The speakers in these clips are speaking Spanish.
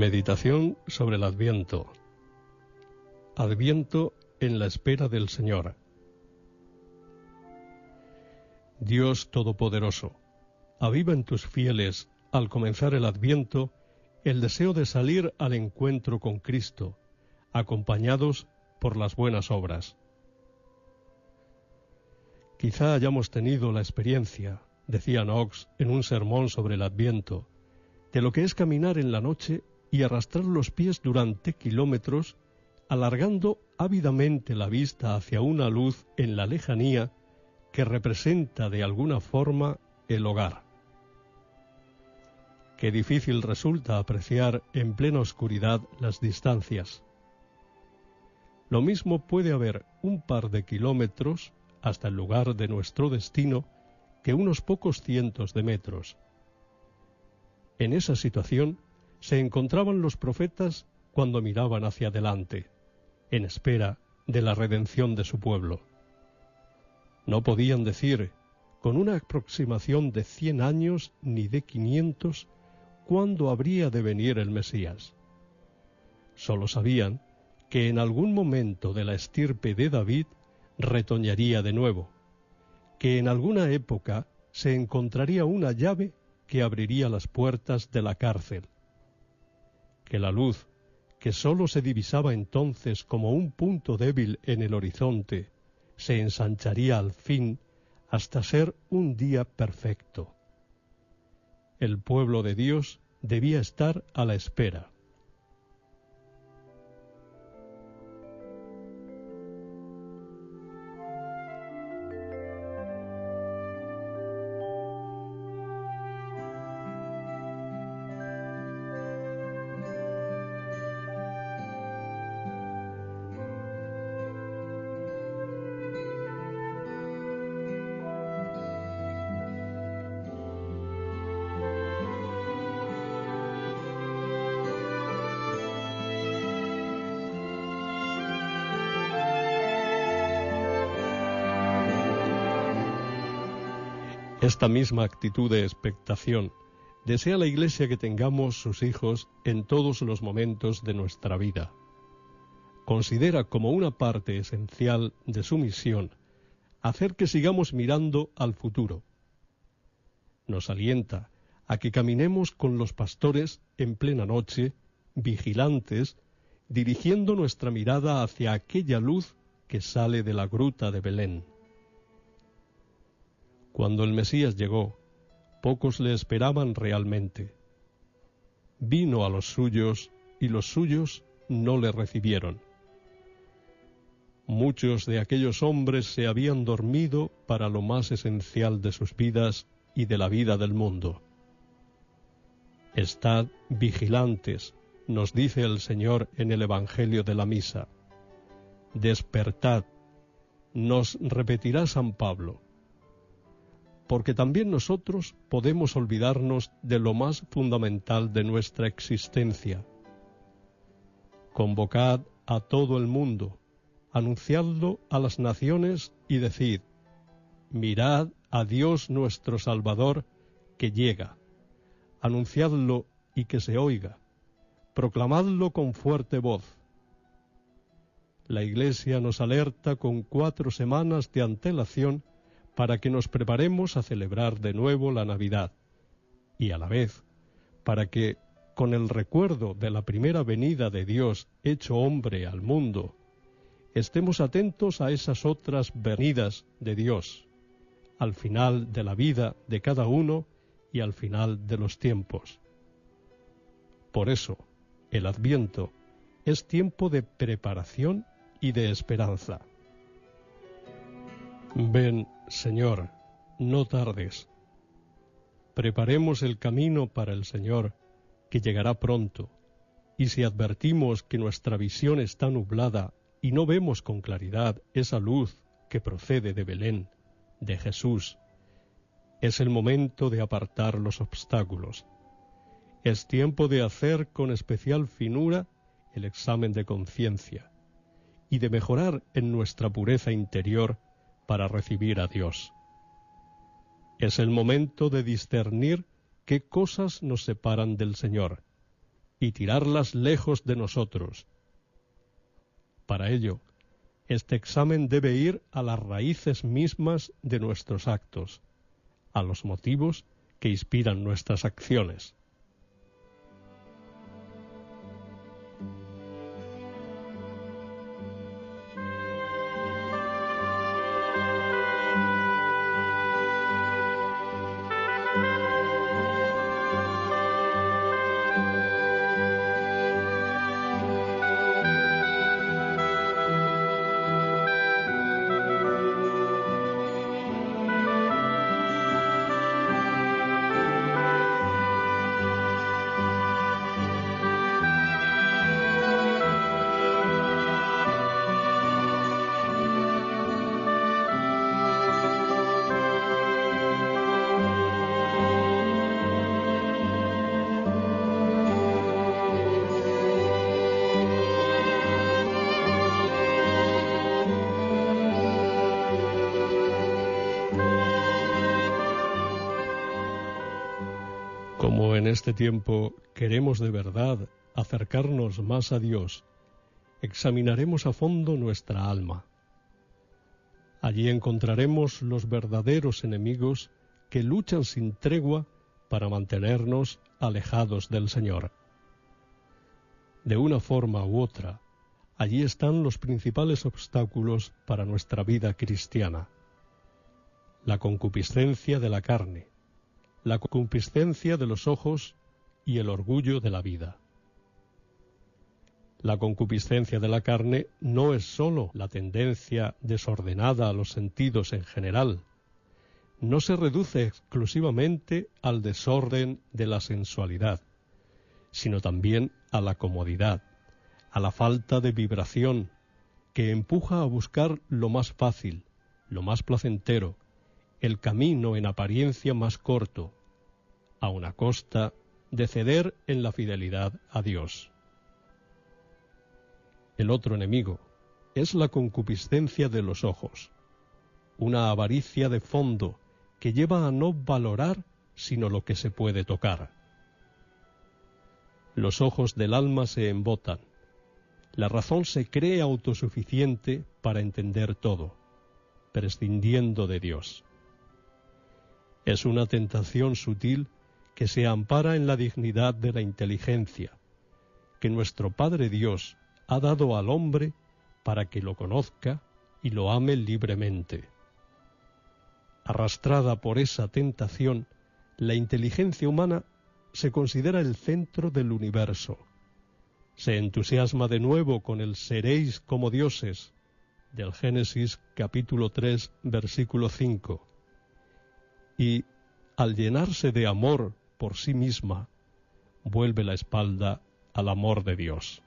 Meditación sobre el Adviento. Adviento en la espera del Señor. Dios Todopoderoso, aviva en tus fieles, al comenzar el Adviento, el deseo de salir al encuentro con Cristo, acompañados por las buenas obras. Quizá hayamos tenido la experiencia, decía Knox en un sermón sobre el Adviento, de lo que es caminar en la noche y arrastrar los pies durante kilómetros, alargando ávidamente la vista hacia una luz en la lejanía que representa de alguna forma el hogar. Qué difícil resulta apreciar en plena oscuridad las distancias. Lo mismo puede haber un par de kilómetros hasta el lugar de nuestro destino que unos pocos cientos de metros. En esa situación se encontraban los profetas cuando miraban hacia adelante, en espera de la redención de su pueblo. No podían decir, con una aproximación de cien años ni de quinientos, cuándo habría de venir el Mesías. Solo sabían que en algún momento de la estirpe de David retoñaría de nuevo, que en alguna época se encontraría una llave que abriría las puertas de la cárcel, que la luz, que sólo se divisaba entonces como un punto débil en el horizonte, se ensancharía al fin hasta ser un día perfecto. El pueblo de Dios debía estar a la espera. Esta misma actitud de expectación desea la Iglesia que tengamos sus hijos en todos los momentos de nuestra vida. Considera como una parte esencial de su misión hacer que sigamos mirando al futuro. Nos alienta a que caminemos con los pastores en plena noche, vigilantes, dirigiendo nuestra mirada hacia aquella luz que sale de la gruta de Belén. Cuando el Mesías llegó, pocos le esperaban realmente. Vino a los suyos y los suyos no le recibieron. Muchos de aquellos hombres se habían dormido para lo más esencial de sus vidas y de la vida del mundo. Estad vigilantes, nos dice el Señor en el Evangelio de la Misa. Despertad, nos repetirá San Pablo porque también nosotros podemos olvidarnos de lo más fundamental de nuestra existencia. Convocad a todo el mundo, anunciadlo a las naciones y decid, mirad a Dios nuestro Salvador que llega, anunciadlo y que se oiga, proclamadlo con fuerte voz. La Iglesia nos alerta con cuatro semanas de antelación para que nos preparemos a celebrar de nuevo la Navidad y a la vez para que, con el recuerdo de la primera venida de Dios hecho hombre al mundo, estemos atentos a esas otras venidas de Dios, al final de la vida de cada uno y al final de los tiempos. Por eso, el adviento es tiempo de preparación y de esperanza. Ven, Señor, no tardes. Preparemos el camino para el Señor, que llegará pronto, y si advertimos que nuestra visión está nublada y no vemos con claridad esa luz que procede de Belén, de Jesús, es el momento de apartar los obstáculos. Es tiempo de hacer con especial finura el examen de conciencia y de mejorar en nuestra pureza interior para recibir a Dios. Es el momento de discernir qué cosas nos separan del Señor, y tirarlas lejos de nosotros. Para ello, este examen debe ir a las raíces mismas de nuestros actos, a los motivos que inspiran nuestras acciones. Este tiempo queremos de verdad acercarnos más a Dios, examinaremos a fondo nuestra alma. Allí encontraremos los verdaderos enemigos que luchan sin tregua para mantenernos alejados del Señor. De una forma u otra, allí están los principales obstáculos para nuestra vida cristiana. La concupiscencia de la carne, la concupiscencia de los ojos y el orgullo de la vida. La concupiscencia de la carne no es sólo la tendencia desordenada a los sentidos en general, no se reduce exclusivamente al desorden de la sensualidad, sino también a la comodidad, a la falta de vibración, que empuja a buscar lo más fácil, lo más placentero, el camino en apariencia más corto, a una costa de ceder en la fidelidad a Dios. El otro enemigo es la concupiscencia de los ojos, una avaricia de fondo que lleva a no valorar sino lo que se puede tocar. Los ojos del alma se embotan, la razón se cree autosuficiente para entender todo, prescindiendo de Dios. Es una tentación sutil que se ampara en la dignidad de la inteligencia, que nuestro Padre Dios ha dado al hombre para que lo conozca y lo ame libremente. Arrastrada por esa tentación, la inteligencia humana se considera el centro del universo. Se entusiasma de nuevo con el seréis como dioses del Génesis capítulo 3 versículo 5. Y al llenarse de amor por sí misma, vuelve la espalda al amor de Dios.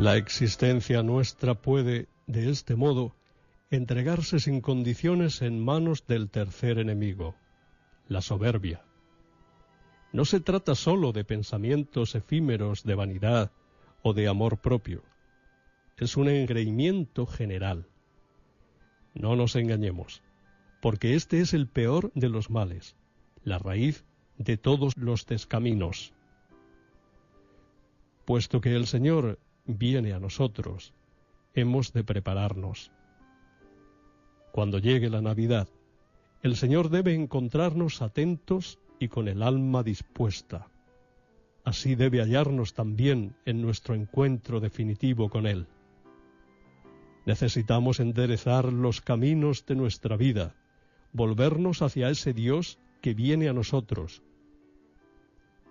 La existencia nuestra puede, de este modo, entregarse sin condiciones en manos del tercer enemigo, la soberbia. No se trata sólo de pensamientos efímeros de vanidad o de amor propio. Es un engreimiento general. No nos engañemos, porque este es el peor de los males, la raíz de todos los descaminos. Puesto que el Señor viene a nosotros, hemos de prepararnos. Cuando llegue la Navidad, el Señor debe encontrarnos atentos y con el alma dispuesta. Así debe hallarnos también en nuestro encuentro definitivo con Él. Necesitamos enderezar los caminos de nuestra vida, volvernos hacia ese Dios que viene a nosotros,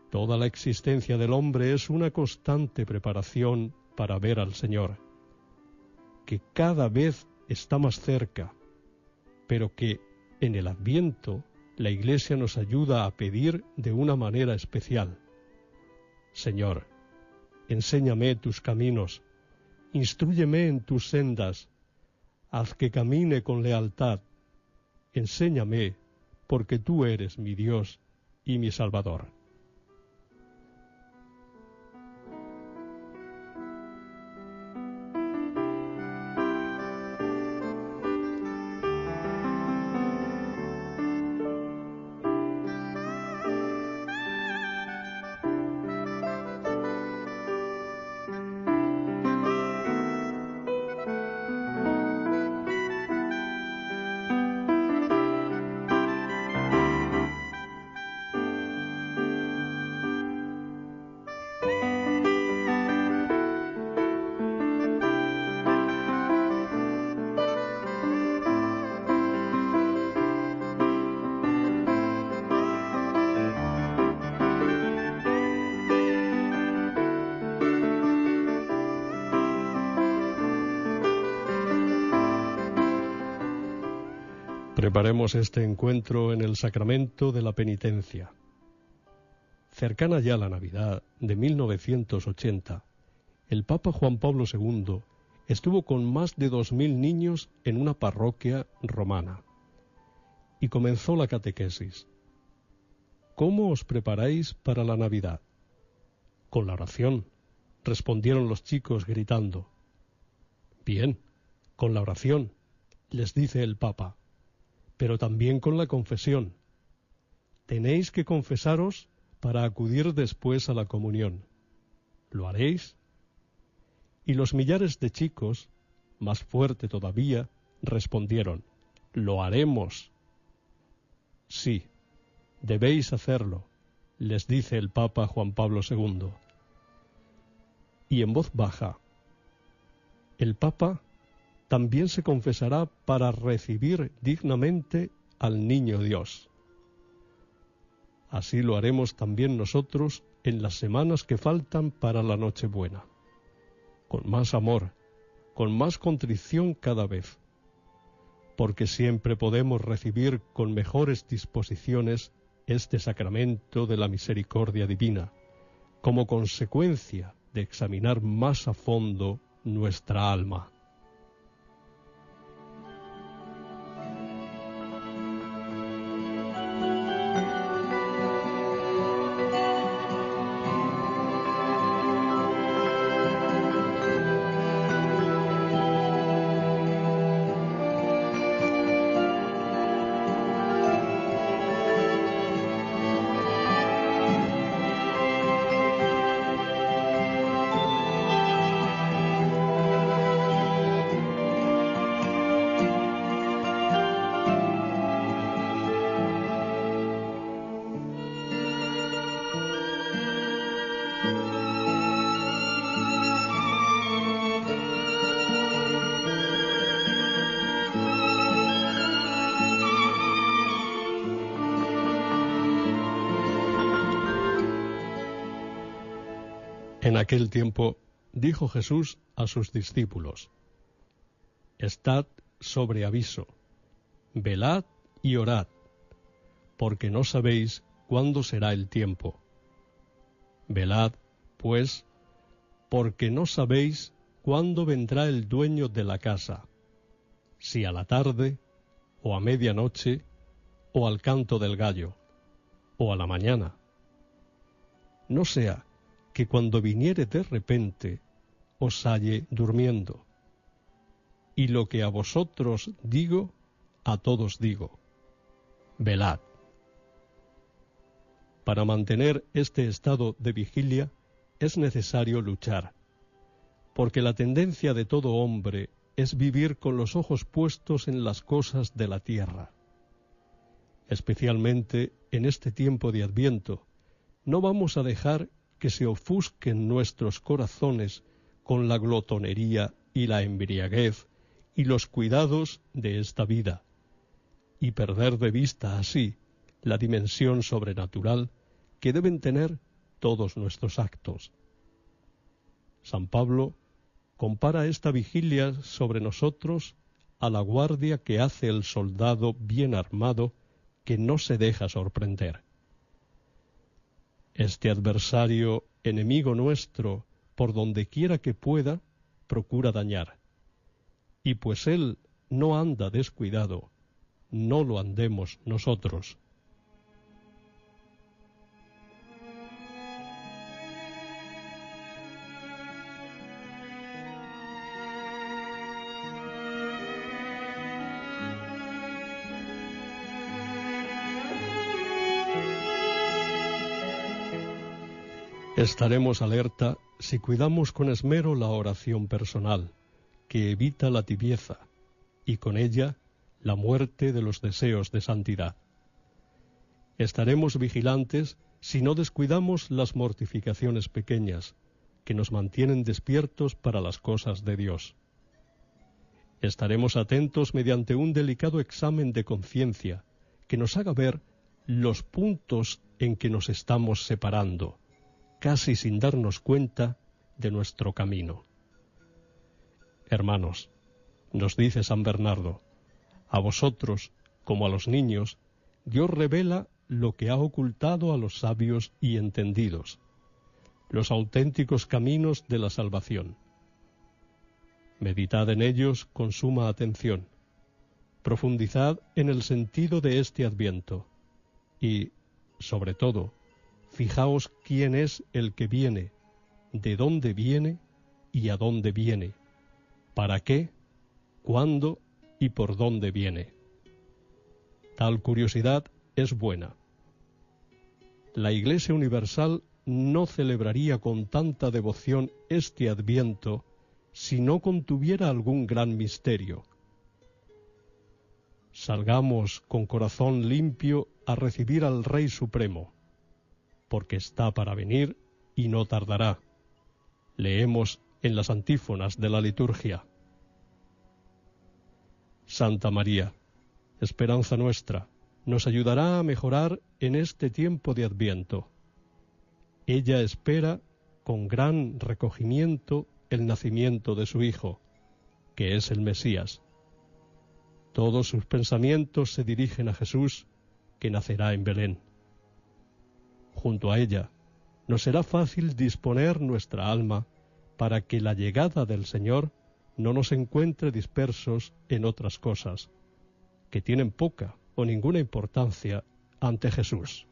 Toda la existencia del hombre es una constante preparación para ver al Señor, que cada vez está más cerca, pero que en el adviento la Iglesia nos ayuda a pedir de una manera especial. Señor, enséñame tus caminos, instruyeme en tus sendas, haz que camine con lealtad, enséñame, porque tú eres mi Dios y mi Salvador. Preparemos este encuentro en el sacramento de la penitencia. Cercana ya la Navidad de 1980, el Papa Juan Pablo II estuvo con más de dos mil niños en una parroquia romana y comenzó la catequesis. ¿Cómo os preparáis para la Navidad? Con la oración, respondieron los chicos gritando. Bien, con la oración, les dice el Papa pero también con la confesión. Tenéis que confesaros para acudir después a la comunión. ¿Lo haréis? Y los millares de chicos, más fuerte todavía, respondieron, Lo haremos. Sí, debéis hacerlo, les dice el Papa Juan Pablo II. Y en voz baja, el Papa también se confesará para recibir dignamente al niño Dios. Así lo haremos también nosotros en las semanas que faltan para la Nochebuena, con más amor, con más contrición cada vez, porque siempre podemos recibir con mejores disposiciones este sacramento de la misericordia divina, como consecuencia de examinar más a fondo nuestra alma. En aquel tiempo dijo Jesús a sus discípulos, Estad sobre aviso, velad y orad, porque no sabéis cuándo será el tiempo. Velad, pues, porque no sabéis cuándo vendrá el dueño de la casa, si a la tarde, o a medianoche, o al canto del gallo, o a la mañana. No sea que cuando viniere de repente os halle durmiendo. Y lo que a vosotros digo, a todos digo, velad. Para mantener este estado de vigilia es necesario luchar, porque la tendencia de todo hombre es vivir con los ojos puestos en las cosas de la tierra. Especialmente en este tiempo de Adviento, no vamos a dejar que se ofusquen nuestros corazones con la glotonería y la embriaguez y los cuidados de esta vida, y perder de vista así la dimensión sobrenatural que deben tener todos nuestros actos. San Pablo compara esta vigilia sobre nosotros a la guardia que hace el soldado bien armado que no se deja sorprender. Este adversario, enemigo nuestro, por donde quiera que pueda, procura dañar. Y pues él no anda descuidado, no lo andemos nosotros. Estaremos alerta si cuidamos con esmero la oración personal, que evita la tibieza, y con ella la muerte de los deseos de santidad. Estaremos vigilantes si no descuidamos las mortificaciones pequeñas, que nos mantienen despiertos para las cosas de Dios. Estaremos atentos mediante un delicado examen de conciencia, que nos haga ver los puntos en que nos estamos separando casi sin darnos cuenta de nuestro camino. Hermanos, nos dice San Bernardo, a vosotros, como a los niños, Dios revela lo que ha ocultado a los sabios y entendidos, los auténticos caminos de la salvación. Meditad en ellos con suma atención, profundizad en el sentido de este adviento y, sobre todo, Fijaos quién es el que viene, de dónde viene y a dónde viene, para qué, cuándo y por dónde viene. Tal curiosidad es buena. La Iglesia Universal no celebraría con tanta devoción este adviento si no contuviera algún gran misterio. Salgamos con corazón limpio a recibir al Rey Supremo porque está para venir y no tardará. Leemos en las antífonas de la liturgia. Santa María, esperanza nuestra, nos ayudará a mejorar en este tiempo de adviento. Ella espera con gran recogimiento el nacimiento de su Hijo, que es el Mesías. Todos sus pensamientos se dirigen a Jesús, que nacerá en Belén junto a ella, nos será fácil disponer nuestra alma para que la llegada del Señor no nos encuentre dispersos en otras cosas, que tienen poca o ninguna importancia ante Jesús.